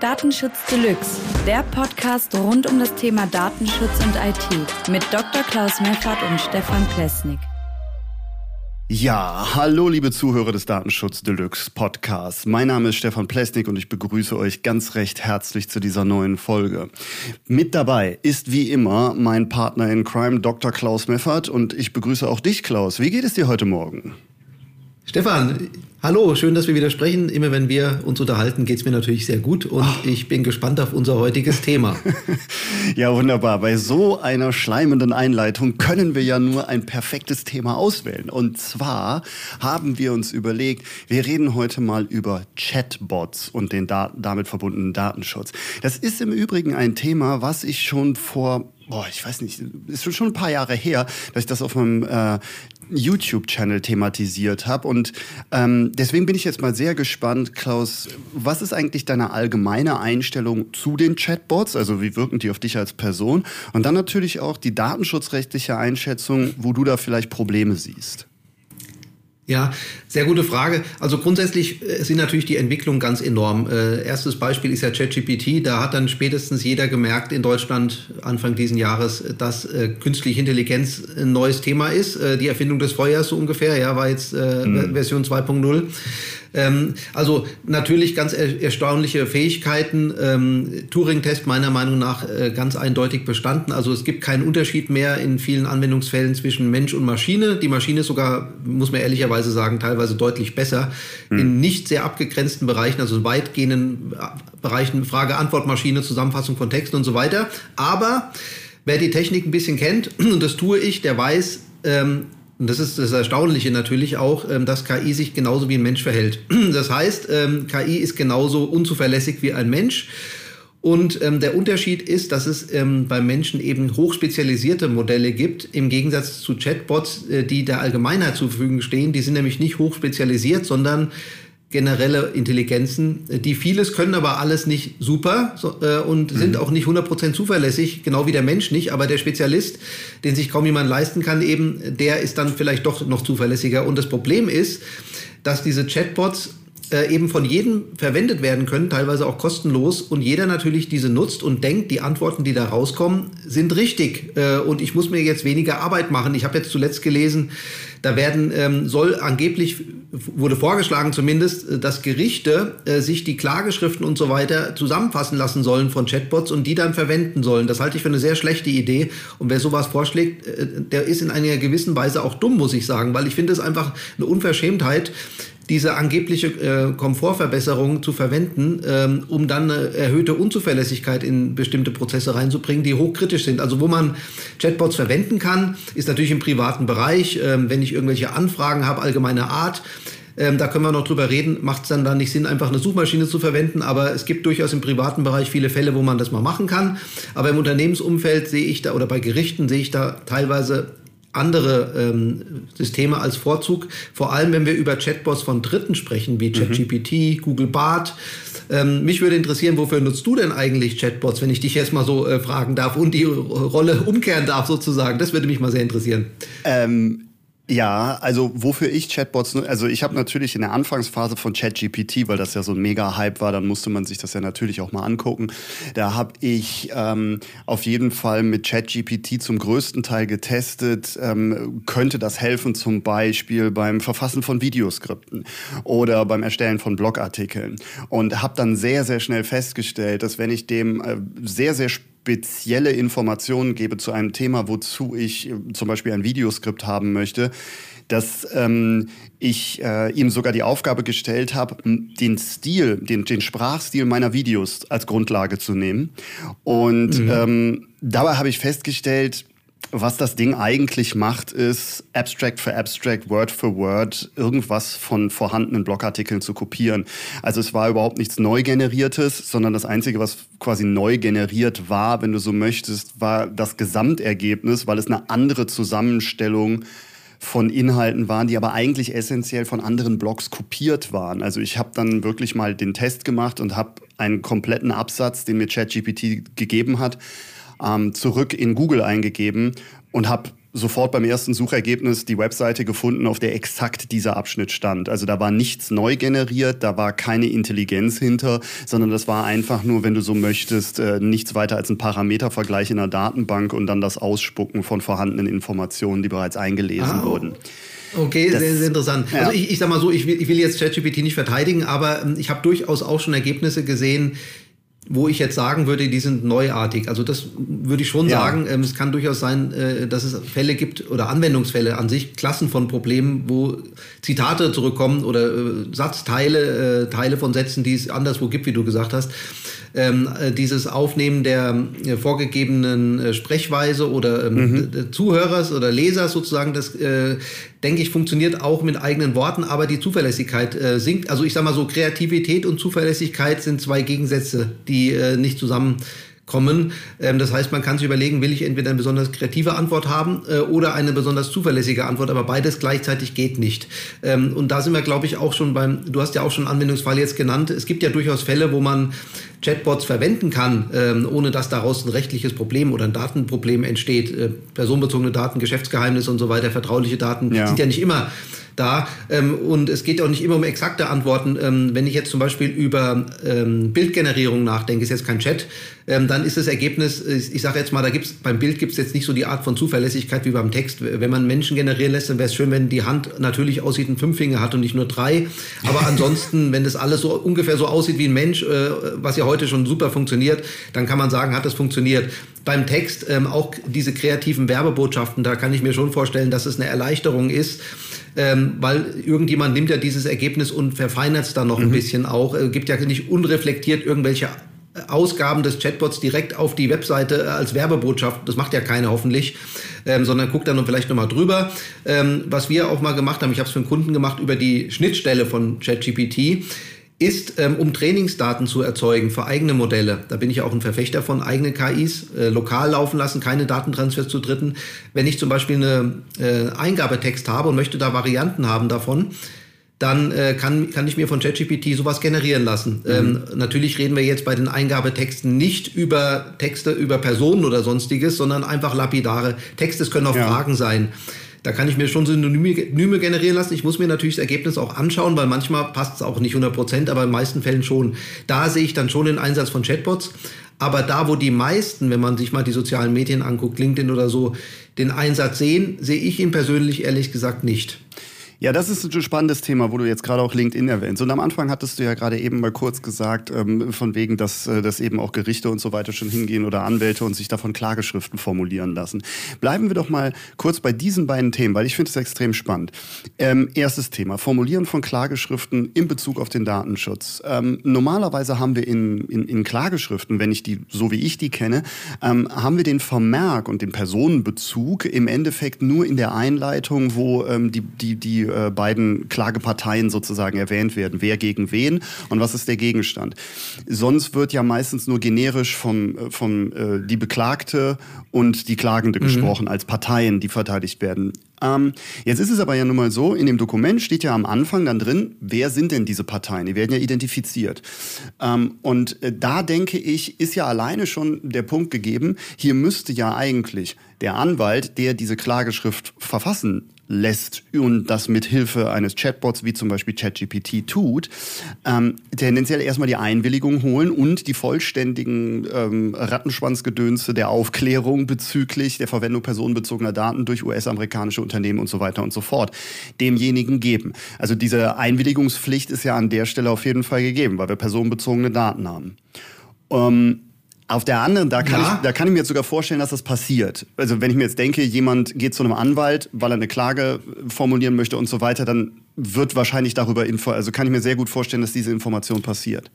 Datenschutz Deluxe, der Podcast rund um das Thema Datenschutz und IT mit Dr. Klaus Meffert und Stefan Plesnik. Ja, hallo liebe Zuhörer des Datenschutz Deluxe Podcasts. Mein Name ist Stefan Plesnik und ich begrüße euch ganz recht herzlich zu dieser neuen Folge. Mit dabei ist wie immer mein Partner in Crime Dr. Klaus Meffert und ich begrüße auch dich Klaus. Wie geht es dir heute Morgen? Stefan, hallo, schön, dass wir wieder sprechen. Immer wenn wir uns unterhalten, geht es mir natürlich sehr gut und oh. ich bin gespannt auf unser heutiges Thema. ja, wunderbar. Bei so einer schleimenden Einleitung können wir ja nur ein perfektes Thema auswählen. Und zwar haben wir uns überlegt, wir reden heute mal über Chatbots und den da damit verbundenen Datenschutz. Das ist im Übrigen ein Thema, was ich schon vor boah, ich weiß nicht, ist schon ein paar Jahre her, dass ich das auf meinem äh, YouTube-Channel thematisiert habe. Und ähm, deswegen bin ich jetzt mal sehr gespannt, Klaus, was ist eigentlich deine allgemeine Einstellung zu den Chatbots? Also wie wirken die auf dich als Person? Und dann natürlich auch die datenschutzrechtliche Einschätzung, wo du da vielleicht Probleme siehst. Ja, sehr gute Frage. Also grundsätzlich äh, sind natürlich die Entwicklungen ganz enorm. Äh, erstes Beispiel ist ja ChatGPT. Da hat dann spätestens jeder gemerkt in Deutschland Anfang diesen Jahres, dass äh, künstliche Intelligenz ein neues Thema ist. Äh, die Erfindung des Feuers so ungefähr, ja, war jetzt äh, mhm. Version 2.0. Ähm, also natürlich ganz er erstaunliche Fähigkeiten. Ähm, Turing-Test meiner Meinung nach äh, ganz eindeutig bestanden. Also es gibt keinen Unterschied mehr in vielen Anwendungsfällen zwischen Mensch und Maschine. Die Maschine ist sogar, muss man ehrlicherweise sagen, teilweise deutlich besser mhm. in nicht sehr abgegrenzten Bereichen, also weitgehenden äh, Bereichen Frage-Antwort-Maschine, Zusammenfassung von Texten und so weiter. Aber wer die Technik ein bisschen kennt, und das tue ich, der weiß, ähm, und das ist das Erstaunliche natürlich auch, ähm, dass KI sich genauso wie ein Mensch verhält. Das heißt, ähm, KI ist genauso unzuverlässig wie ein Mensch. Und ähm, der Unterschied ist, dass es ähm, bei Menschen eben hochspezialisierte Modelle gibt, im Gegensatz zu Chatbots, äh, die der Allgemeinheit zur Verfügung stehen. Die sind nämlich nicht hochspezialisiert, sondern generelle Intelligenzen, die vieles können, aber alles nicht super so, äh, und mhm. sind auch nicht 100% zuverlässig, genau wie der Mensch nicht, aber der Spezialist, den sich kaum jemand leisten kann, eben, der ist dann vielleicht doch noch zuverlässiger. Und das Problem ist, dass diese Chatbots äh, eben von jedem verwendet werden können, teilweise auch kostenlos und jeder natürlich diese nutzt und denkt, die Antworten, die da rauskommen, sind richtig äh, und ich muss mir jetzt weniger Arbeit machen. Ich habe jetzt zuletzt gelesen, da werden ähm, soll angeblich wurde vorgeschlagen zumindest, äh, dass Gerichte äh, sich die Klageschriften und so weiter zusammenfassen lassen sollen von Chatbots und die dann verwenden sollen. Das halte ich für eine sehr schlechte Idee. Und wer sowas vorschlägt, äh, der ist in einer gewissen Weise auch dumm, muss ich sagen, weil ich finde es einfach eine Unverschämtheit, diese angebliche äh, Komfortverbesserung zu verwenden, ähm, um dann eine erhöhte Unzuverlässigkeit in bestimmte Prozesse reinzubringen, die hochkritisch sind. Also wo man Chatbots verwenden kann, ist natürlich im privaten Bereich, ähm, wenn ich irgendwelche Anfragen habe, allgemeiner Art. Ähm, da können wir noch drüber reden. Macht es dann da nicht Sinn, einfach eine Suchmaschine zu verwenden? Aber es gibt durchaus im privaten Bereich viele Fälle, wo man das mal machen kann. Aber im Unternehmensumfeld sehe ich da oder bei Gerichten sehe ich da teilweise andere ähm, Systeme als Vorzug, vor allem wenn wir über Chatbots von Dritten sprechen, wie ChatGPT, mhm. Google Bart. Ähm, mich würde interessieren, wofür nutzt du denn eigentlich Chatbots, wenn ich dich jetzt mal so äh, fragen darf und die Rolle umkehren darf sozusagen? Das würde mich mal sehr interessieren. Ähm ja, also wofür ich Chatbots, also ich habe natürlich in der Anfangsphase von ChatGPT, weil das ja so ein Mega-Hype war, dann musste man sich das ja natürlich auch mal angucken. Da habe ich ähm, auf jeden Fall mit ChatGPT zum größten Teil getestet, ähm, könnte das helfen zum Beispiel beim Verfassen von Videoskripten oder beim Erstellen von Blogartikeln. Und habe dann sehr, sehr schnell festgestellt, dass wenn ich dem äh, sehr, sehr spezielle Informationen gebe zu einem Thema, wozu ich äh, zum Beispiel ein Videoskript haben möchte, dass ähm, ich äh, ihm sogar die Aufgabe gestellt habe, den Stil, den, den Sprachstil meiner Videos als Grundlage zu nehmen. Und mhm. ähm, dabei habe ich festgestellt, was das Ding eigentlich macht, ist Abstract für Abstract, Word für Word, irgendwas von vorhandenen Blogartikeln zu kopieren. Also es war überhaupt nichts neu generiertes, sondern das Einzige, was quasi neu generiert war, wenn du so möchtest, war das Gesamtergebnis, weil es eine andere Zusammenstellung von Inhalten waren, die aber eigentlich essentiell von anderen Blogs kopiert waren. Also ich habe dann wirklich mal den Test gemacht und habe einen kompletten Absatz, den mir ChatGPT gegeben hat, ähm, zurück in Google eingegeben und habe sofort beim ersten Suchergebnis die Webseite gefunden, auf der exakt dieser Abschnitt stand. Also da war nichts neu generiert, da war keine Intelligenz hinter, sondern das war einfach nur, wenn du so möchtest, äh, nichts weiter als ein Parametervergleich in der Datenbank und dann das Ausspucken von vorhandenen Informationen, die bereits eingelesen ah, wurden. Okay, das, sehr, sehr interessant. Ja. Also ich, ich sag mal so, ich will, ich will jetzt ChatGPT nicht verteidigen, aber ähm, ich habe durchaus auch schon Ergebnisse gesehen, wo ich jetzt sagen würde, die sind neuartig. Also das würde ich schon ja. sagen. Ähm, es kann durchaus sein, äh, dass es Fälle gibt oder Anwendungsfälle an sich, Klassen von Problemen, wo Zitate zurückkommen oder äh, Satzteile, äh, Teile von Sätzen, die es anderswo gibt, wie du gesagt hast dieses Aufnehmen der äh, vorgegebenen äh, Sprechweise oder ähm, mhm. Zuhörers oder Lesers sozusagen, das äh, denke ich funktioniert auch mit eigenen Worten, aber die Zuverlässigkeit äh, sinkt. Also ich sage mal so, Kreativität und Zuverlässigkeit sind zwei Gegensätze, die äh, nicht zusammen kommen. Ähm, das heißt, man kann sich überlegen, will ich entweder eine besonders kreative Antwort haben äh, oder eine besonders zuverlässige Antwort, aber beides gleichzeitig geht nicht. Ähm, und da sind wir, glaube ich, auch schon beim, du hast ja auch schon einen Anwendungsfall jetzt genannt. Es gibt ja durchaus Fälle, wo man Chatbots verwenden kann, ähm, ohne dass daraus ein rechtliches Problem oder ein Datenproblem entsteht. Äh, personenbezogene Daten, Geschäftsgeheimnisse und so weiter, vertrauliche Daten ja. sind ja nicht immer da. Ähm, und es geht auch nicht immer um exakte Antworten. Ähm, wenn ich jetzt zum Beispiel über ähm, Bildgenerierung nachdenke, ist jetzt kein Chat, ähm, dann ist das Ergebnis, ich, ich sage jetzt mal, da gibt's beim Bild gibt es jetzt nicht so die Art von Zuverlässigkeit wie beim Text. Wenn man Menschen generieren lässt, dann wäre es schön, wenn die Hand natürlich aussieht und fünf Finger hat und nicht nur drei. Aber ansonsten, wenn das alles so ungefähr so aussieht wie ein Mensch, äh, was ja heute schon super funktioniert, dann kann man sagen, hat das funktioniert beim Text ähm, auch diese kreativen Werbebotschaften, da kann ich mir schon vorstellen, dass es eine Erleichterung ist, ähm, weil irgendjemand nimmt ja dieses Ergebnis und verfeinert es dann noch mhm. ein bisschen auch, äh, gibt ja nicht unreflektiert irgendwelche Ausgaben des Chatbots direkt auf die Webseite äh, als Werbebotschaft. Das macht ja keiner hoffentlich, ähm, sondern guckt dann vielleicht nochmal drüber. Ähm, was wir auch mal gemacht haben, ich habe es für einen Kunden gemacht über die Schnittstelle von ChatGPT ist, ähm, um Trainingsdaten zu erzeugen für eigene Modelle. Da bin ich auch ein Verfechter von eigenen KIs, äh, lokal laufen lassen, keine Datentransfers zu Dritten. Wenn ich zum Beispiel eine äh, Eingabetext habe und möchte da Varianten haben davon, dann äh, kann, kann ich mir von ChatGPT sowas generieren lassen. Mhm. Ähm, natürlich reden wir jetzt bei den Eingabetexten nicht über Texte über Personen oder sonstiges, sondern einfach lapidare Texte. Es können auch ja. Fragen sein. Da kann ich mir schon Synonyme generieren lassen. Ich muss mir natürlich das Ergebnis auch anschauen, weil manchmal passt es auch nicht 100 Prozent, aber in den meisten Fällen schon. Da sehe ich dann schon den Einsatz von Chatbots. Aber da, wo die meisten, wenn man sich mal die sozialen Medien anguckt, LinkedIn oder so, den Einsatz sehen, sehe ich ihn persönlich ehrlich gesagt nicht. Ja, das ist ein spannendes Thema, wo du jetzt gerade auch LinkedIn erwähnst. Und am Anfang hattest du ja gerade eben mal kurz gesagt, ähm, von wegen, dass, äh, dass eben auch Gerichte und so weiter schon hingehen oder Anwälte und sich davon Klageschriften formulieren lassen. Bleiben wir doch mal kurz bei diesen beiden Themen, weil ich finde es extrem spannend. Ähm, erstes Thema, Formulieren von Klageschriften in Bezug auf den Datenschutz. Ähm, normalerweise haben wir in, in, in Klageschriften, wenn ich die, so wie ich die kenne, ähm, haben wir den Vermerk und den Personenbezug im Endeffekt nur in der Einleitung, wo ähm, die, die, die äh, beiden Klageparteien sozusagen erwähnt werden. Wer gegen wen und was ist der Gegenstand. Sonst wird ja meistens nur generisch vom, äh, vom äh, die Beklagte und die Klagende mhm. gesprochen als Parteien, die verteidigt werden. Ähm, jetzt ist es aber ja nun mal so, in dem Dokument steht ja am Anfang dann drin, wer sind denn diese Parteien? Die werden ja identifiziert. Ähm, und äh, da denke ich, ist ja alleine schon der Punkt gegeben, hier müsste ja eigentlich der Anwalt, der diese Klageschrift verfassen lässt und das mit Hilfe eines Chatbots wie zum Beispiel ChatGPT tut, ähm, tendenziell erstmal die Einwilligung holen und die vollständigen ähm, Rattenschwanzgedönse der Aufklärung bezüglich der Verwendung personenbezogener Daten durch US-amerikanische Unternehmen und so weiter und so fort demjenigen geben. Also diese Einwilligungspflicht ist ja an der Stelle auf jeden Fall gegeben, weil wir personenbezogene Daten haben. Ähm, auf der anderen, da kann, ja. ich, da kann ich mir jetzt sogar vorstellen, dass das passiert. Also wenn ich mir jetzt denke, jemand geht zu einem Anwalt, weil er eine Klage formulieren möchte und so weiter, dann wird wahrscheinlich darüber info, also kann ich mir sehr gut vorstellen, dass diese Information passiert.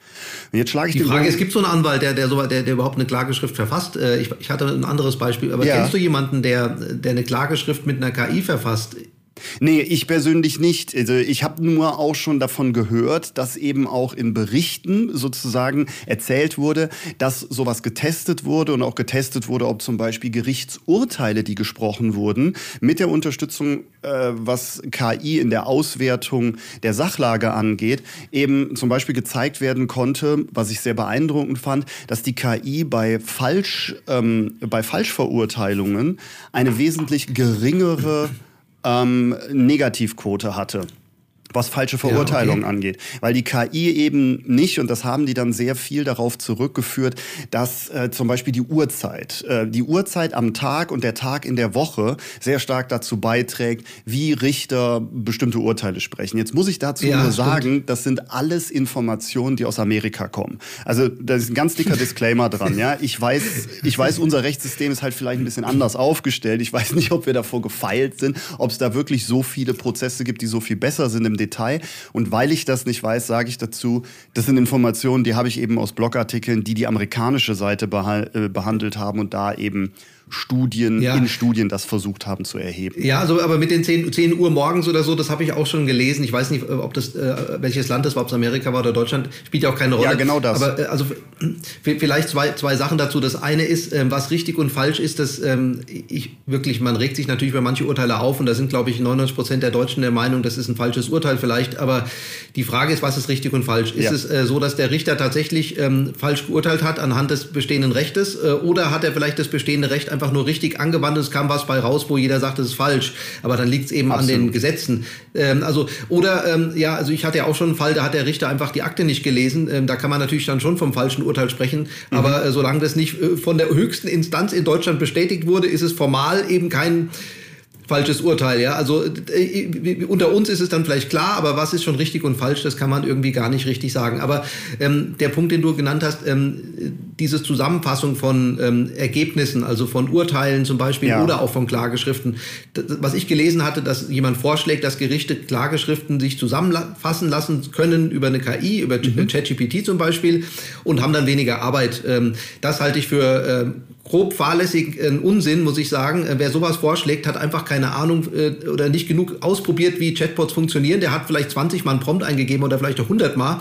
Und jetzt schlage ich die Frage, es gibt so einen Anwalt, der, der, der, der überhaupt eine Klageschrift verfasst. Äh, ich, ich hatte ein anderes Beispiel, aber ja. kennst du jemanden, der, der eine Klageschrift mit einer KI verfasst? Nee, ich persönlich nicht. Also ich habe nur auch schon davon gehört, dass eben auch in Berichten sozusagen erzählt wurde, dass sowas getestet wurde und auch getestet wurde, ob zum Beispiel Gerichtsurteile, die gesprochen wurden, mit der Unterstützung, äh, was KI in der Auswertung der Sachlage angeht, eben zum Beispiel gezeigt werden konnte, was ich sehr beeindruckend fand, dass die KI bei, Falsch, ähm, bei Falschverurteilungen eine wesentlich geringere ähm, Negativquote hatte was falsche Verurteilungen ja, okay. angeht. Weil die KI eben nicht, und das haben die dann sehr viel darauf zurückgeführt, dass äh, zum Beispiel die Uhrzeit, äh, die Uhrzeit am Tag und der Tag in der Woche sehr stark dazu beiträgt, wie Richter bestimmte Urteile sprechen. Jetzt muss ich dazu ja, nur sagen, stimmt. das sind alles Informationen, die aus Amerika kommen. Also da ist ein ganz dicker Disclaimer dran. Ja, ich weiß, ich weiß, unser Rechtssystem ist halt vielleicht ein bisschen anders aufgestellt. Ich weiß nicht, ob wir davor gefeilt sind, ob es da wirklich so viele Prozesse gibt, die so viel besser sind im Detail. Und weil ich das nicht weiß, sage ich dazu, das sind Informationen, die habe ich eben aus Blogartikeln, die die amerikanische Seite äh, behandelt haben und da eben Studien, ja. in Studien das versucht haben zu erheben. Ja, also aber mit den 10, 10 Uhr morgens oder so, das habe ich auch schon gelesen. Ich weiß nicht, ob das äh, welches Land das war, ob es Amerika war oder Deutschland, spielt ja auch keine Rolle. Ja, genau das. Aber äh, also vielleicht zwei, zwei Sachen dazu. Das eine ist, ähm, was richtig und falsch ist, dass ähm, ich wirklich, man regt sich natürlich über manche Urteile auf und da sind, glaube ich, 99 Prozent der Deutschen der Meinung, das ist ein falsches Urteil vielleicht. Aber die Frage ist, was ist richtig und falsch? Ist ja. es äh, so, dass der Richter tatsächlich ähm, falsch geurteilt hat anhand des bestehenden Rechtes äh, oder hat er vielleicht das bestehende Recht einfach nur richtig angewandt es kam was bei raus, wo jeder sagt, das ist falsch. Aber dann liegt es eben Absolut. an den Gesetzen. Ähm, also, oder, ähm, ja, also ich hatte ja auch schon einen Fall, da hat der Richter einfach die Akte nicht gelesen. Ähm, da kann man natürlich dann schon vom falschen Urteil sprechen. Mhm. Aber äh, solange das nicht äh, von der höchsten Instanz in Deutschland bestätigt wurde, ist es formal eben kein falsches Urteil, ja. Also äh, unter uns ist es dann vielleicht klar, aber was ist schon richtig und falsch, das kann man irgendwie gar nicht richtig sagen. Aber ähm, der Punkt, den du genannt hast, ähm, diese Zusammenfassung von ähm, Ergebnissen, also von Urteilen zum Beispiel ja. oder auch von Klageschriften, das, was ich gelesen hatte, dass jemand vorschlägt, dass Gerichte Klageschriften sich zusammenfassen lassen können über eine KI, über mhm. ChatGPT zum Beispiel und haben dann weniger Arbeit. Ähm, das halte ich für äh, grob fahrlässig äh, Unsinn, muss ich sagen. Äh, wer sowas vorschlägt, hat einfach keine Ahnung äh, oder nicht genug ausprobiert, wie Chatbots funktionieren. Der hat vielleicht 20 Mal einen Prompt eingegeben oder vielleicht auch 100 Mal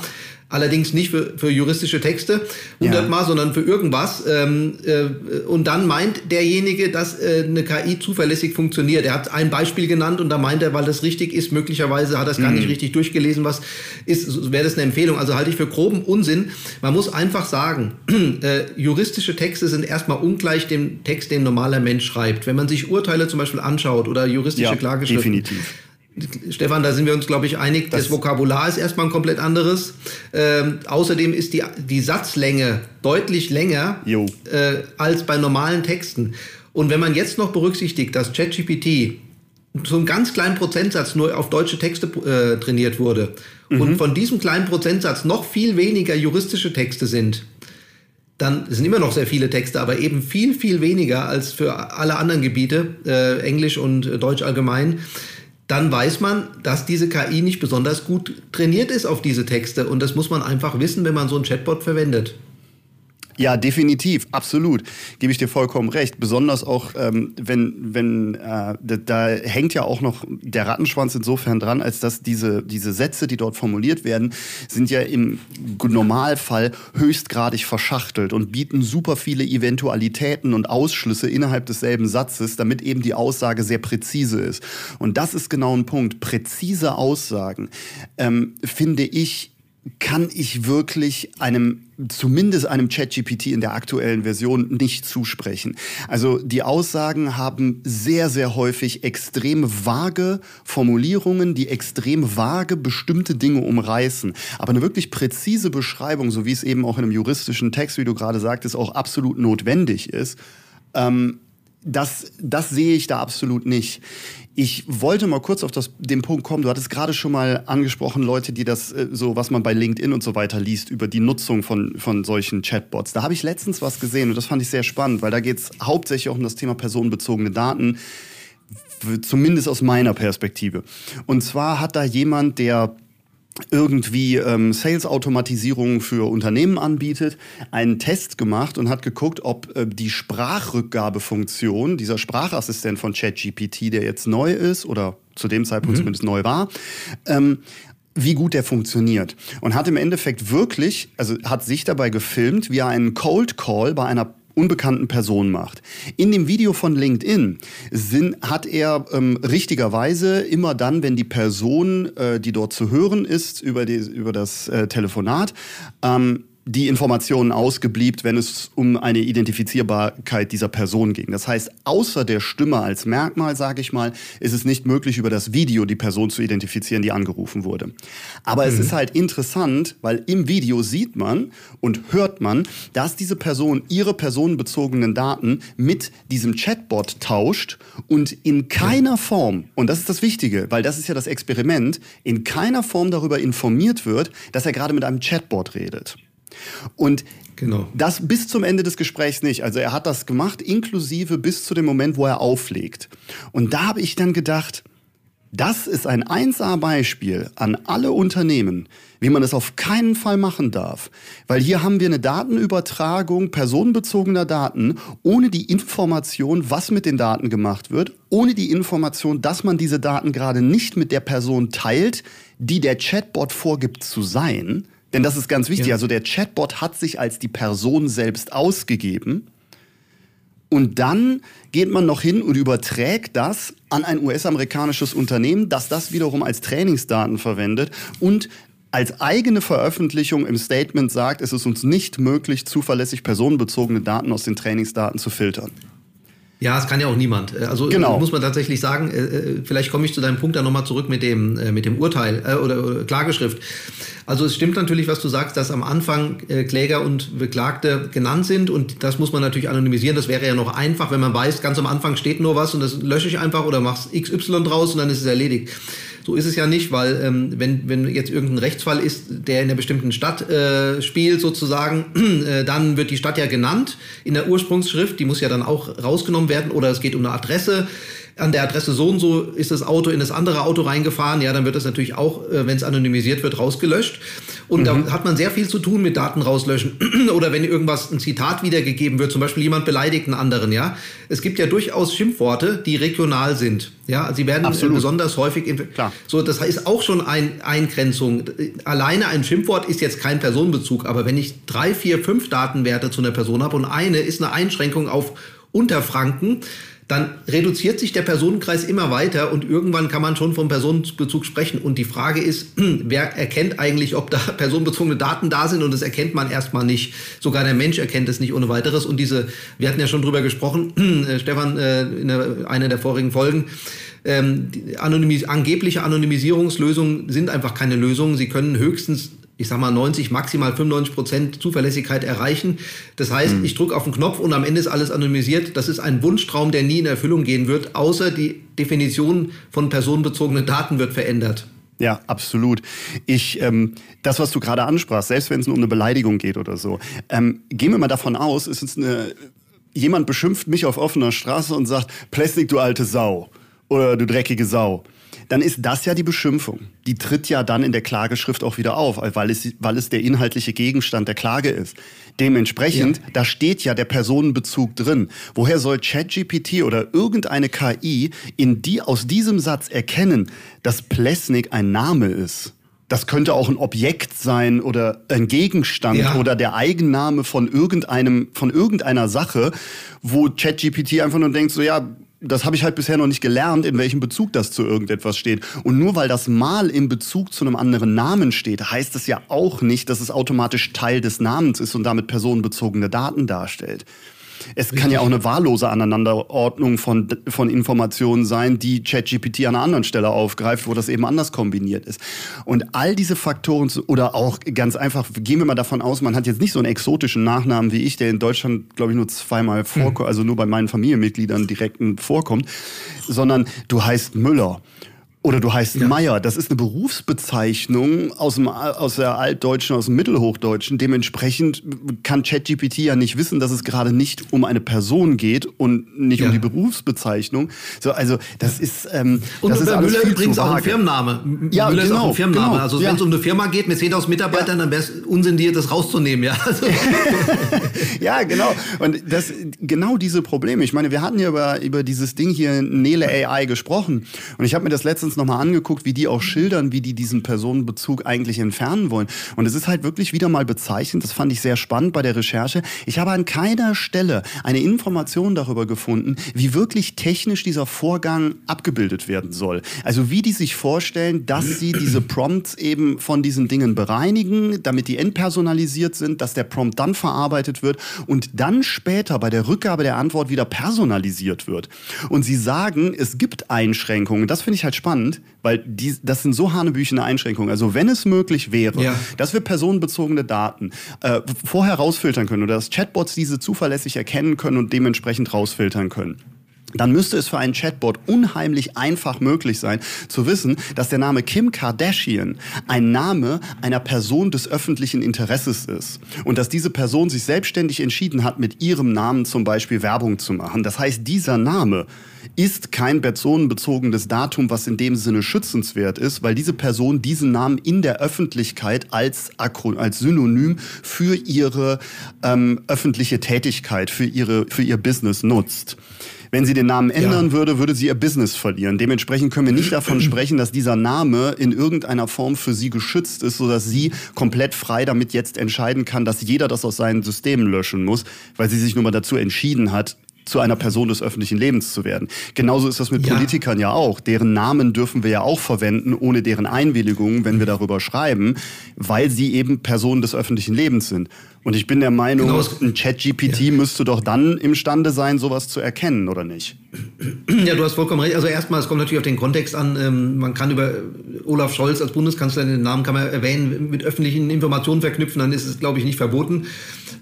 allerdings nicht für, für juristische Texte hundertmal, ja. sondern für irgendwas. Ähm, äh, und dann meint derjenige, dass äh, eine KI zuverlässig funktioniert. Er hat ein Beispiel genannt und da meint er, weil das richtig ist, möglicherweise hat er es gar mhm. nicht richtig durchgelesen, was ist, wäre das eine Empfehlung. Also halte ich für groben Unsinn. Man muss einfach sagen, äh, juristische Texte sind erstmal ungleich dem Text, den ein normaler Mensch schreibt. Wenn man sich Urteile zum Beispiel anschaut oder juristische ja, Klageschriften, definitiv Stefan, da sind wir uns, glaube ich, einig. Das, das Vokabular ist erstmal ein komplett anderes. Ähm, außerdem ist die, die Satzlänge deutlich länger äh, als bei normalen Texten. Und wenn man jetzt noch berücksichtigt, dass ChatGPT so einen ganz kleinen Prozentsatz nur auf deutsche Texte äh, trainiert wurde mhm. und von diesem kleinen Prozentsatz noch viel weniger juristische Texte sind, dann sind immer noch sehr viele Texte, aber eben viel, viel weniger als für alle anderen Gebiete, äh, Englisch und Deutsch allgemein dann weiß man, dass diese KI nicht besonders gut trainiert ist auf diese Texte. Und das muss man einfach wissen, wenn man so einen Chatbot verwendet. Ja, definitiv, absolut. Gebe ich dir vollkommen recht. Besonders auch, ähm, wenn, wenn äh, da, da, hängt ja auch noch der Rattenschwanz insofern dran, als dass diese, diese Sätze, die dort formuliert werden, sind ja im Normalfall höchstgradig verschachtelt und bieten super viele Eventualitäten und Ausschlüsse innerhalb desselben Satzes, damit eben die Aussage sehr präzise ist. Und das ist genau ein Punkt. Präzise Aussagen, ähm, finde ich, kann ich wirklich einem, zumindest einem ChatGPT in der aktuellen Version nicht zusprechen. Also die Aussagen haben sehr, sehr häufig extrem vage Formulierungen, die extrem vage bestimmte Dinge umreißen. Aber eine wirklich präzise Beschreibung, so wie es eben auch in einem juristischen Text, wie du gerade sagtest, auch absolut notwendig ist, ähm, das, das sehe ich da absolut nicht. Ich wollte mal kurz auf das, den Punkt kommen. Du hattest gerade schon mal angesprochen, Leute, die das äh, so, was man bei LinkedIn und so weiter liest, über die Nutzung von, von solchen Chatbots. Da habe ich letztens was gesehen und das fand ich sehr spannend, weil da geht es hauptsächlich auch um das Thema personenbezogene Daten, zumindest aus meiner Perspektive. Und zwar hat da jemand, der irgendwie ähm, Sales-Automatisierung für Unternehmen anbietet, einen Test gemacht und hat geguckt, ob äh, die Sprachrückgabefunktion, dieser Sprachassistent von ChatGPT, der jetzt neu ist oder zu dem Zeitpunkt mhm. zumindest neu war. Ähm, wie gut der funktioniert. Und hat im Endeffekt wirklich, also hat sich dabei gefilmt, wie er einen Cold Call bei einer unbekannten Person macht. In dem Video von LinkedIn sind, hat er ähm, richtigerweise immer dann, wenn die Person, äh, die dort zu hören ist, über, die, über das äh, Telefonat, ähm, die Informationen ausgebliebt, wenn es um eine Identifizierbarkeit dieser Person ging. Das heißt, außer der Stimme als Merkmal, sage ich mal, ist es nicht möglich, über das Video die Person zu identifizieren, die angerufen wurde. Aber mhm. es ist halt interessant, weil im Video sieht man und hört man, dass diese Person ihre personenbezogenen Daten mit diesem Chatbot tauscht und in keiner Form, und das ist das Wichtige, weil das ist ja das Experiment, in keiner Form darüber informiert wird, dass er gerade mit einem Chatbot redet. Und Genau. Das bis zum Ende des Gesprächs nicht. Also er hat das gemacht, inklusive bis zu dem Moment, wo er auflegt. Und da habe ich dann gedacht, das ist ein 1A-Beispiel an alle Unternehmen, wie man das auf keinen Fall machen darf. Weil hier haben wir eine Datenübertragung personenbezogener Daten ohne die Information, was mit den Daten gemacht wird, ohne die Information, dass man diese Daten gerade nicht mit der Person teilt, die der Chatbot vorgibt zu sein. Denn das ist ganz wichtig. Ja. Also der Chatbot hat sich als die Person selbst ausgegeben. Und dann geht man noch hin und überträgt das an ein US-amerikanisches Unternehmen, das das wiederum als Trainingsdaten verwendet und als eigene Veröffentlichung im Statement sagt, es ist uns nicht möglich, zuverlässig personenbezogene Daten aus den Trainingsdaten zu filtern. Ja, es kann ja auch niemand. Äh, also genau. muss man tatsächlich sagen, äh, vielleicht komme ich zu deinem Punkt dann nochmal zurück mit dem, mit dem Urteil äh, oder, oder Klageschrift. Also es stimmt natürlich, was du sagst, dass am Anfang äh, Kläger und Beklagte genannt sind und das muss man natürlich anonymisieren. Das wäre ja noch einfach, wenn man weiß, ganz am Anfang steht nur was und das lösche ich einfach oder mach's XY draus und dann ist es erledigt. So ist es ja nicht, weil ähm, wenn, wenn jetzt irgendein Rechtsfall ist, der in einer bestimmten Stadt äh, spielt sozusagen, äh, dann wird die Stadt ja genannt in der Ursprungsschrift, die muss ja dann auch rausgenommen werden oder es geht um eine Adresse an der Adresse so und so ist das Auto in das andere Auto reingefahren, ja, dann wird das natürlich auch, äh, wenn es anonymisiert wird, rausgelöscht. Und mhm. da hat man sehr viel zu tun mit Daten rauslöschen. Oder wenn irgendwas, ein Zitat wiedergegeben wird, zum Beispiel jemand beleidigt einen anderen, ja. Es gibt ja durchaus Schimpfworte, die regional sind. Ja, sie werden äh, Absolut. besonders häufig. Klar. So, das ist auch schon eine Eingrenzung. Alleine ein Schimpfwort ist jetzt kein Personenbezug, aber wenn ich drei, vier, fünf Datenwerte zu einer Person habe und eine ist eine Einschränkung auf Unterfranken, dann reduziert sich der Personenkreis immer weiter und irgendwann kann man schon vom Personenbezug sprechen. Und die Frage ist, wer erkennt eigentlich, ob da personenbezogene Daten da sind? Und das erkennt man erstmal nicht. Sogar der Mensch erkennt es nicht ohne weiteres. Und diese, wir hatten ja schon drüber gesprochen, äh, Stefan, äh, in einer der vorigen Folgen, ähm, Anonymis angebliche Anonymisierungslösungen sind einfach keine Lösungen. Sie können höchstens ich sag mal 90, maximal 95 Prozent Zuverlässigkeit erreichen. Das heißt, mhm. ich drücke auf den Knopf und am Ende ist alles anonymisiert. Das ist ein Wunschtraum, der nie in Erfüllung gehen wird, außer die Definition von personenbezogenen Daten wird verändert. Ja, absolut. Ich, ähm, das, was du gerade ansprachst, selbst wenn es nur um eine Beleidigung geht oder so, ähm, gehen wir mal davon aus, ist es eine, jemand beschimpft mich auf offener Straße und sagt, Plastik, du alte Sau oder du dreckige Sau dann ist das ja die Beschimpfung. Die tritt ja dann in der Klageschrift auch wieder auf, weil es, weil es der inhaltliche Gegenstand der Klage ist. Dementsprechend, ja. da steht ja der Personenbezug drin. Woher soll ChatGPT oder irgendeine KI in die, aus diesem Satz erkennen, dass Plesnik ein Name ist? Das könnte auch ein Objekt sein oder ein Gegenstand ja. oder der Eigenname von irgendeinem, von irgendeiner Sache, wo ChatGPT einfach nur denkt, so ja, das habe ich halt bisher noch nicht gelernt, in welchem Bezug das zu irgendetwas steht. Und nur weil das mal im Bezug zu einem anderen Namen steht, heißt es ja auch nicht, dass es automatisch Teil des Namens ist und damit personenbezogene Daten darstellt. Es Richtig. kann ja auch eine wahllose Aneinanderordnung von, von Informationen sein, die ChatGPT an einer anderen Stelle aufgreift, wo das eben anders kombiniert ist. Und all diese Faktoren, oder auch ganz einfach, gehen wir mal davon aus, man hat jetzt nicht so einen exotischen Nachnamen wie ich, der in Deutschland, glaube ich, nur zweimal vorkommt, mhm. also nur bei meinen Familienmitgliedern direkt vorkommt, sondern du heißt Müller Oder du heißt ja. Meier. Das ist eine Berufsbezeichnung aus, dem, aus der Altdeutschen, aus dem Mittelhochdeutschen. Dementsprechend kann ChatGPT ja nicht wissen, dass es gerade nicht um eine Person geht und nicht ja. um die Berufsbezeichnung. So, also das ist ähm, und das ist alles Müller übrigens auch ein Firmenname. Ja, Müller genau, ist auch ein Firmenname. Genau, also wenn es um eine Firma geht mit 10.000 Mitarbeitern, dann wäre es Unsinn, dir das rauszunehmen. Ja, also. ja genau. Und das genau diese Probleme. Ich meine, wir hatten ja über, über dieses Ding hier Nele AI gesprochen und ich habe mir das letztens uns nochmal angeguckt, wie die auch schildern, wie die diesen Personenbezug eigentlich entfernen wollen. Und es ist halt wirklich wieder mal bezeichnend, das fand ich sehr spannend bei der Recherche. Ich habe an keiner Stelle eine Information darüber gefunden, wie wirklich technisch dieser Vorgang abgebildet werden soll. Also wie die sich vorstellen, dass sie diese Prompts eben von diesen Dingen bereinigen, damit die entpersonalisiert sind, dass der Prompt dann verarbeitet wird und dann später bei der Rückgabe der Antwort wieder personalisiert wird. Und sie sagen, es gibt Einschränkungen. Das finde ich halt spannend spannend, weil die, das sind so hanebüchene Einschränkungen. Also wenn es möglich wäre, ja. dass wir personenbezogene Daten äh, vorher rausfiltern können oder dass Chatbots diese zuverlässig erkennen können und dementsprechend rausfiltern können dann müsste es für einen Chatbot unheimlich einfach möglich sein, zu wissen, dass der Name Kim Kardashian ein Name einer Person des öffentlichen Interesses ist. Und dass diese Person sich selbstständig entschieden hat, mit ihrem Namen zum Beispiel Werbung zu machen. Das heißt, dieser Name ist kein personenbezogenes Datum, was in dem Sinne schützenswert ist, weil diese Person diesen Namen in der Öffentlichkeit als, als Synonym für ihre ähm, öffentliche Tätigkeit, für, ihre, für ihr Business nutzt. Wenn sie den Namen ändern ja. würde, würde sie ihr Business verlieren. Dementsprechend können wir nicht davon sprechen, dass dieser Name in irgendeiner Form für sie geschützt ist, sodass sie komplett frei damit jetzt entscheiden kann, dass jeder das aus seinen Systemen löschen muss, weil sie sich nun mal dazu entschieden hat, zu einer Person des öffentlichen Lebens zu werden. Genauso ist das mit ja. Politikern ja auch. Deren Namen dürfen wir ja auch verwenden, ohne deren Einwilligung, wenn wir darüber schreiben, weil sie eben Personen des öffentlichen Lebens sind. Und ich bin der Meinung, genau, ein Chat-GPT ja. müsste doch dann imstande sein, sowas zu erkennen, oder nicht? Ja, du hast vollkommen recht. Also erstmal, es kommt natürlich auf den Kontext an. Ähm, man kann über Olaf Scholz als Bundeskanzler den Namen kann man erwähnen, mit öffentlichen Informationen verknüpfen, dann ist es, glaube ich, nicht verboten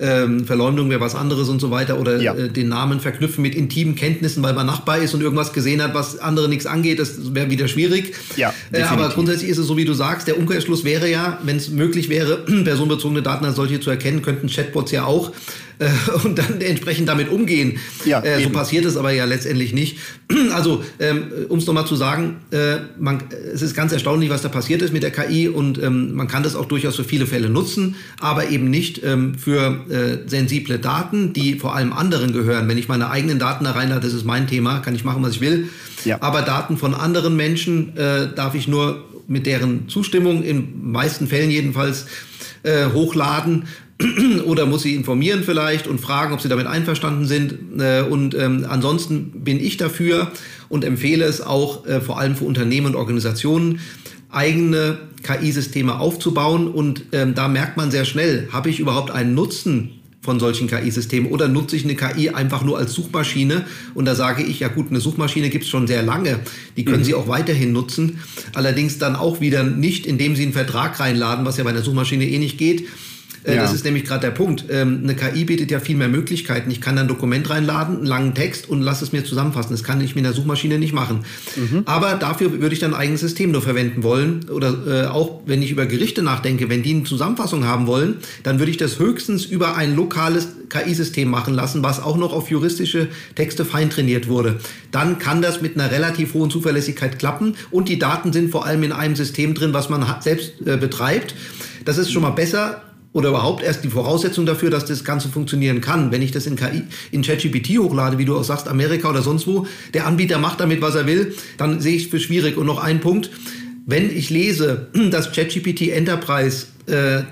ähm, Verleumdung wäre was anderes und so weiter oder ja. äh, den Namen verknüpfen mit intimen Kenntnissen, weil man Nachbar ist und irgendwas gesehen hat, was andere nichts angeht, das wäre wieder schwierig. Ja, äh, aber grundsätzlich ist es so, wie du sagst, der Umkehrschluss wäre ja, wenn es möglich wäre, personenbezogene Daten als solche zu erkennen, könnten Chatbots ja auch äh, und dann entsprechend damit umgehen. Ja, äh, so passiert es aber ja letztendlich nicht. Also, ähm, um es nochmal zu sagen, äh, man, es ist ganz erstaunlich, was da passiert ist mit der KI und ähm, man kann das auch durchaus für viele Fälle nutzen, aber eben nicht ähm, für äh, sensible Daten, die vor allem anderen gehören. Wenn ich meine eigenen Daten da reinlade, das ist mein Thema, kann ich machen, was ich will. Ja. Aber Daten von anderen Menschen äh, darf ich nur mit deren Zustimmung, in meisten Fällen jedenfalls, äh, hochladen oder muss sie informieren vielleicht und fragen, ob sie damit einverstanden sind. Äh, und ähm, ansonsten bin ich dafür und empfehle es auch äh, vor allem für Unternehmen und Organisationen, eigene KI-Systeme aufzubauen. Und ähm, da merkt man sehr schnell, habe ich überhaupt einen Nutzen von solchen KI-Systemen oder nutze ich eine KI einfach nur als Suchmaschine und da sage ich, ja gut, eine Suchmaschine gibt es schon sehr lange, die können mhm. Sie auch weiterhin nutzen, allerdings dann auch wieder nicht, indem Sie einen Vertrag reinladen, was ja bei einer Suchmaschine eh nicht geht, äh, ja. Das ist nämlich gerade der Punkt. Ähm, eine KI bietet ja viel mehr Möglichkeiten. Ich kann ein Dokument reinladen, einen langen Text und lasse es mir zusammenfassen. Das kann ich mit einer Suchmaschine nicht machen. Mhm. Aber dafür würde ich dann ein eigenes System nur verwenden wollen. Oder äh, auch wenn ich über Gerichte nachdenke, wenn die eine Zusammenfassung haben wollen, dann würde ich das höchstens über ein lokales KI-System machen lassen, was auch noch auf juristische Texte feintrainiert wurde. Dann kann das mit einer relativ hohen Zuverlässigkeit klappen und die Daten sind vor allem in einem System drin, was man selbst äh, betreibt. Das ist schon mal besser oder überhaupt erst die Voraussetzung dafür, dass das Ganze funktionieren kann. Wenn ich das in KI, in ChatGPT hochlade, wie du auch sagst, Amerika oder sonst wo, der Anbieter macht damit, was er will, dann sehe ich es für schwierig. Und noch ein Punkt, wenn ich lese, dass ChatGPT Enterprise äh,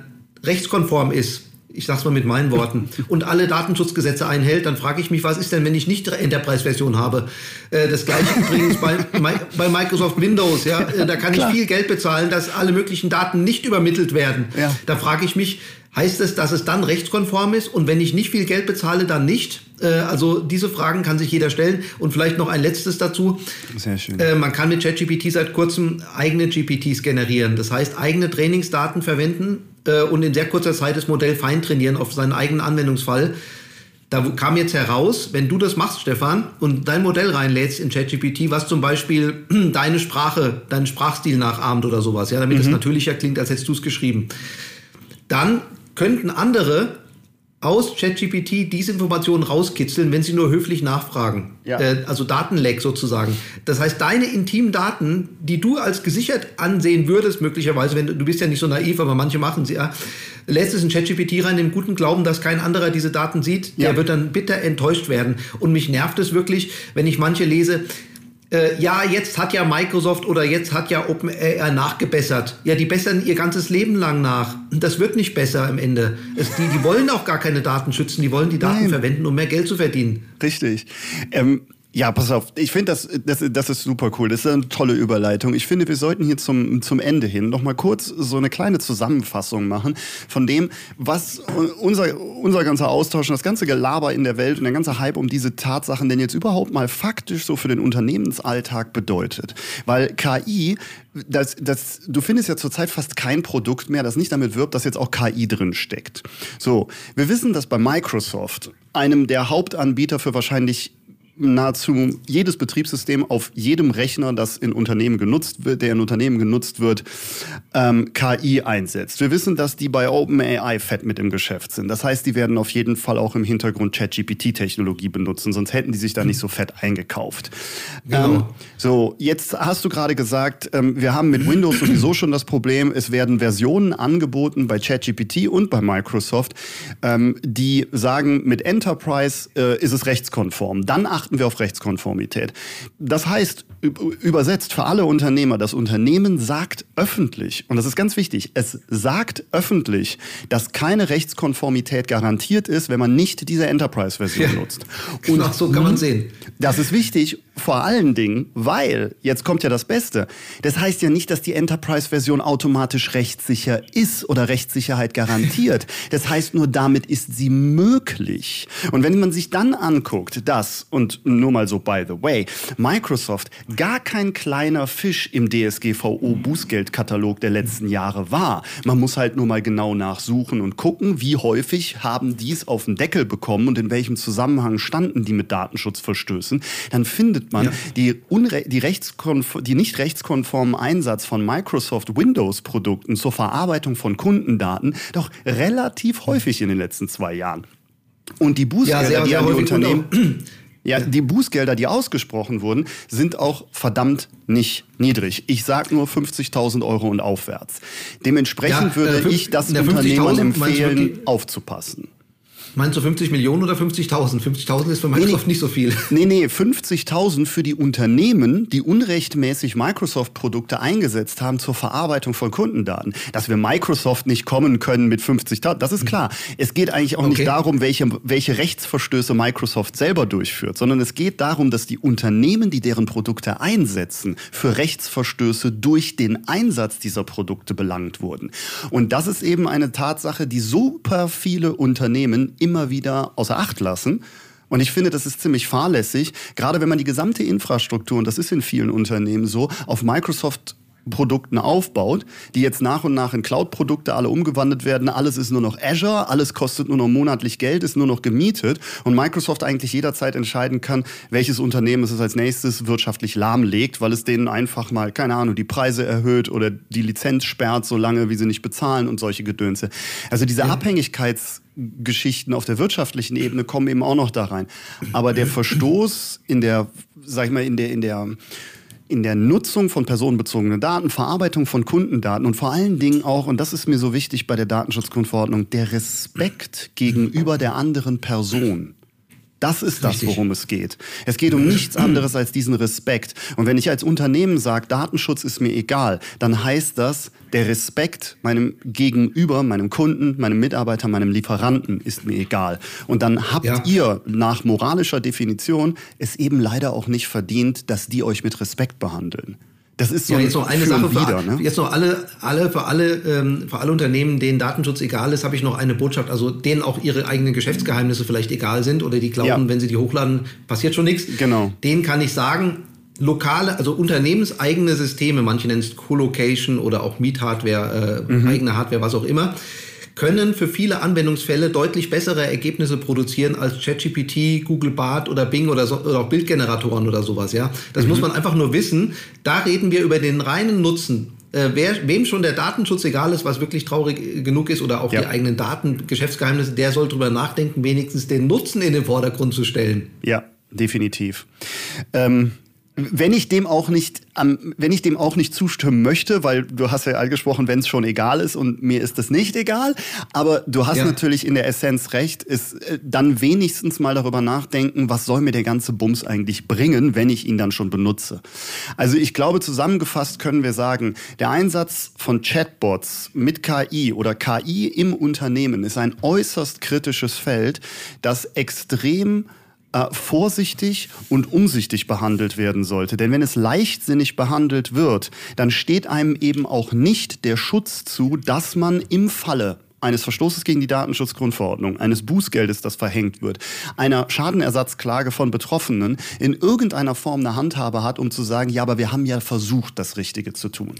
rechtskonform ist, ich sag's mal mit meinen Worten, und alle Datenschutzgesetze einhält, dann frage ich mich, was ist denn, wenn ich nicht Enterprise-Version habe? Äh, das gleiche übrigens bei, bei Microsoft Windows, ja, äh, da kann Klar. ich viel Geld bezahlen, dass alle möglichen Daten nicht übermittelt werden. Ja. Da frage ich mich, heißt es, dass es dann rechtskonform ist und wenn ich nicht viel Geld bezahle, dann nicht? Äh, also diese Fragen kann sich jeder stellen. Und vielleicht noch ein letztes dazu. Sehr schön. Man kann mit ChatGPT seit kurzem eigene GPTs generieren. Das heißt, eigene Trainingsdaten verwenden äh, und in sehr kurzer Zeit das Modell feintrainieren auf seinen eigenen Anwendungsfall. Da kam jetzt heraus, wenn du das machst, Stefan, und dein Modell reinlädst in ChatGPT, was zum Beispiel deine Sprache, deinen Sprachstil nachahmt oder sowas, ja, damit es mhm. natürlicher klingt, als hättest du es geschrieben, dann könnten andere aus ChatGPT diese Informationen rauskitzeln, wenn sie nur höflich nachfragen. Ja. Äh, also Datenleck sozusagen. Das heißt, deine intimen Daten, die du als gesichert ansehen würdest, möglicherweise, wenn du, du bist ja nicht so naiv, aber manche machen sie ja, lässt es in ChatGPT rein, im guten Glauben, dass kein anderer diese Daten sieht, ja. der wird dann bitter enttäuscht werden. Und mich nervt es wirklich, wenn ich manche lese, äh, ja, jetzt hat ja Microsoft oder jetzt hat ja OpenAI nachgebessert. Ja, die bessern ihr ganzes Leben lang nach. Das wird nicht besser am Ende. Es, die, die wollen auch gar keine Daten schützen, die wollen die Daten Nein. verwenden, um mehr Geld zu verdienen. Richtig. Ähm ja, pass auf. Ich finde, das, das, das ist super cool. Das ist eine tolle Überleitung. Ich finde, wir sollten hier zum, zum Ende hin noch mal kurz so eine kleine Zusammenfassung machen von dem, was unser, unser ganzer Austausch und das ganze Gelaber in der Welt und der ganze Hype um diese Tatsachen denn jetzt überhaupt mal faktisch so für den Unternehmensalltag bedeutet. Weil KI, das, das, du findest ja zurzeit fast kein Produkt mehr, das nicht damit wirbt, dass jetzt auch KI drin steckt. So, wir wissen, dass bei Microsoft, einem der Hauptanbieter für wahrscheinlich nahezu jedes Betriebssystem auf jedem Rechner, das in Unternehmen genutzt wird, der in Unternehmen genutzt wird, ähm, KI einsetzt. Wir wissen, dass die bei OpenAI fett mit im Geschäft sind. Das heißt, die werden auf jeden Fall auch im Hintergrund ChatGPT-Technologie benutzen, sonst hätten die sich da nicht so fett eingekauft. Genau. Ähm, so, jetzt hast du gerade gesagt, ähm, wir haben mit Windows sowieso schon das Problem, es werden Versionen angeboten bei ChatGPT und bei Microsoft, ähm, die sagen, mit Enterprise äh, ist es rechtskonform. Dann achten achten wir auf Rechtskonformität. Das heißt, übersetzt für alle Unternehmer, das Unternehmen sagt öffentlich, und das ist ganz wichtig, es sagt öffentlich, dass keine Rechtskonformität garantiert ist, wenn man nicht diese Enterprise-Version ja, nutzt. Und genau, so kann man sehen. Das ist wichtig, vor allen Dingen, weil, jetzt kommt ja das Beste, das heißt ja nicht, dass die Enterprise-Version automatisch rechtssicher ist oder Rechtssicherheit garantiert. Das heißt nur, damit ist sie möglich. Und wenn man sich dann anguckt, dass, und nur mal so by the way, Microsoft gar kein kleiner Fisch im DSGVO-Bußgeldkatalog der letzten Jahre war. Man muss halt nur mal genau nachsuchen und gucken, wie häufig haben dies auf den Deckel bekommen und in welchem Zusammenhang standen die mit Datenschutzverstößen. Dann findet man ja. die, die, die nicht rechtskonformen Einsatz von Microsoft Windows-Produkten zur Verarbeitung von Kundendaten doch relativ häufig in den letzten zwei Jahren. Und die Bußgelder, ja, die an die Unternehmen ja, die Bußgelder, die ausgesprochen wurden, sind auch verdammt nicht niedrig. Ich sage nur 50.000 Euro und aufwärts. Dementsprechend ja, würde äh, ich das Unternehmen empfehlen, aufzupassen. Meinst du 50 Millionen oder 50.000? 50.000 ist für Microsoft nee, nicht so viel. Nee, nee, 50.000 für die Unternehmen, die unrechtmäßig Microsoft-Produkte eingesetzt haben zur Verarbeitung von Kundendaten. Dass wir Microsoft nicht kommen können mit 50.000, das ist klar. Es geht eigentlich auch okay. nicht darum, welche, welche Rechtsverstöße Microsoft selber durchführt, sondern es geht darum, dass die Unternehmen, die deren Produkte einsetzen, für Rechtsverstöße durch den Einsatz dieser Produkte belangt wurden. Und das ist eben eine Tatsache, die super viele Unternehmen immer wieder außer Acht lassen. Und ich finde, das ist ziemlich fahrlässig, gerade wenn man die gesamte Infrastruktur, und das ist in vielen Unternehmen so, auf Microsoft Produkten aufbaut, die jetzt nach und nach in Cloud-Produkte alle umgewandelt werden. Alles ist nur noch Azure, alles kostet nur noch monatlich Geld, ist nur noch gemietet und Microsoft eigentlich jederzeit entscheiden kann, welches Unternehmen es als nächstes wirtschaftlich lahmlegt, weil es denen einfach mal, keine Ahnung, die Preise erhöht oder die Lizenz sperrt, solange wie sie nicht bezahlen und solche Gedönse. Also diese ja. Abhängigkeitsgeschichten auf der wirtschaftlichen Ebene kommen eben auch noch da rein. Aber der Verstoß in der, sag ich mal, in der, in der in der Nutzung von personenbezogenen Daten, Verarbeitung von Kundendaten und vor allen Dingen auch, und das ist mir so wichtig bei der Datenschutzgrundverordnung, der Respekt gegenüber der anderen Person. Das ist das, worum es geht. Es geht um nichts anderes als diesen Respekt. Und wenn ich als Unternehmen sage, Datenschutz ist mir egal, dann heißt das, der Respekt meinem Gegenüber, meinem Kunden, meinem Mitarbeiter, meinem Lieferanten ist mir egal. Und dann habt ja. ihr nach moralischer Definition es eben leider auch nicht verdient, dass die euch mit Respekt behandeln. Das ist so ja, jetzt noch eine Sache für, wieder, ne? jetzt noch alle, alle für alle ähm, für alle Unternehmen, denen Datenschutz egal ist, habe ich noch eine Botschaft. Also denen auch ihre eigenen Geschäftsgeheimnisse vielleicht egal sind oder die glauben, ja. wenn sie die hochladen, passiert schon nichts. Genau. Denen kann ich sagen, lokale, also unternehmenseigene Systeme, manche nennen es Co-Location oder auch Miethardware, äh, mhm. eigene Hardware, was auch immer, können für viele Anwendungsfälle deutlich bessere Ergebnisse produzieren als ChatGPT, Google Bart oder Bing oder, so, oder auch Bildgeneratoren oder sowas. Ja, das mhm. muss man einfach nur wissen. Da reden wir über den reinen Nutzen. Äh, wer, wem schon der Datenschutz egal ist, was wirklich traurig genug ist, oder auch ja. die eigenen Daten, Geschäftsgeheimnisse, der soll drüber nachdenken, wenigstens den Nutzen in den Vordergrund zu stellen. Ja, definitiv. Ähm, wenn ich dem auch nicht, ähm, wenn ich dem auch nicht zustimmen möchte, weil du hast ja angesprochen, wenn es schon egal ist und mir ist das nicht egal, aber du hast ja. natürlich in der Essenz recht, ist äh, dann wenigstens mal darüber nachdenken, was soll mir der ganze Bums eigentlich bringen, wenn ich ihn dann schon benutze. Also ich glaube, zusammengefasst können wir sagen, der Einsatz von Chatbots mit KI oder KI im Unternehmen ist ein äußerst kritisches Feld, das extrem äh, vorsichtig und umsichtig behandelt werden sollte. Denn wenn es leichtsinnig behandelt wird, dann steht einem eben auch nicht der Schutz zu, dass man im Falle eines Verstoßes gegen die Datenschutzgrundverordnung, eines Bußgeldes, das verhängt wird, einer Schadenersatzklage von Betroffenen in irgendeiner Form eine Handhabe hat, um zu sagen, ja, aber wir haben ja versucht, das Richtige zu tun.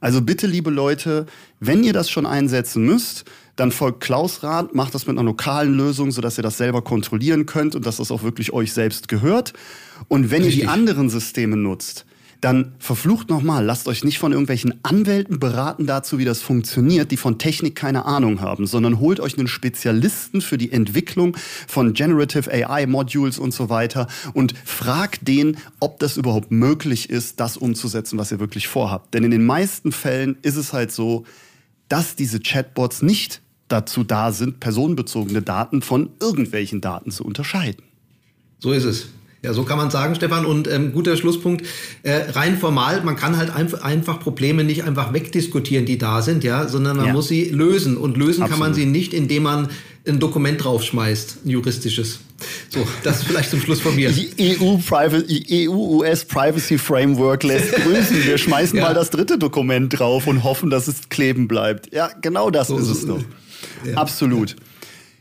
Also bitte, liebe Leute, wenn ihr das schon einsetzen müsst, dann folgt Klaus Rat, macht das mit einer lokalen Lösung, sodass ihr das selber kontrollieren könnt und dass das auch wirklich euch selbst gehört. Und wenn Richtig. ihr die anderen Systeme nutzt, dann verflucht nochmal, lasst euch nicht von irgendwelchen Anwälten beraten dazu, wie das funktioniert, die von Technik keine Ahnung haben, sondern holt euch einen Spezialisten für die Entwicklung von Generative AI Modules und so weiter und fragt den, ob das überhaupt möglich ist, das umzusetzen, was ihr wirklich vorhabt. Denn in den meisten Fällen ist es halt so, dass diese Chatbots nicht dazu da sind, personenbezogene Daten von irgendwelchen Daten zu unterscheiden. So ist es. Ja, so kann man sagen, Stefan. Und ähm, guter Schlusspunkt. Äh, rein formal, man kann halt einf einfach Probleme nicht einfach wegdiskutieren, die da sind, ja, sondern man ja. muss sie lösen. Und lösen Absolut. kann man sie nicht, indem man ein Dokument draufschmeißt, ein juristisches. So, das vielleicht zum Schluss von mir. Die EU-US EU Privacy Framework lässt grüßen. Wir schmeißen ja. mal das dritte Dokument drauf und hoffen, dass es kleben bleibt. Ja, genau das so, ist es doch. Ja. Absolut.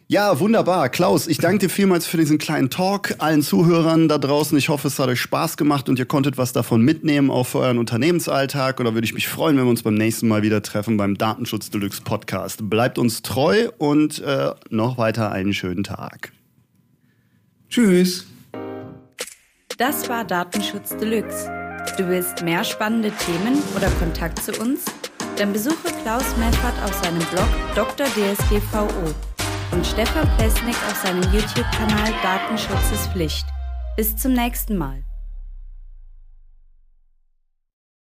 Ja, wunderbar. Klaus, ich danke dir vielmals für diesen kleinen Talk. Allen Zuhörern da draußen, ich hoffe, es hat euch Spaß gemacht und ihr konntet was davon mitnehmen, auch für euren Unternehmensalltag. Oder würde ich mich freuen, wenn wir uns beim nächsten Mal wieder treffen beim Datenschutz Deluxe Podcast. Bleibt uns treu und äh, noch weiter einen schönen Tag. Tschüss. Das war Datenschutz Deluxe. Du willst mehr spannende Themen oder Kontakt zu uns? Dann besuche Klaus Meffert auf seinem Blog Dr. DSGVO und Stefan Plesnik auf seinem YouTube-Kanal Datenschutz ist Pflicht. Bis zum nächsten Mal.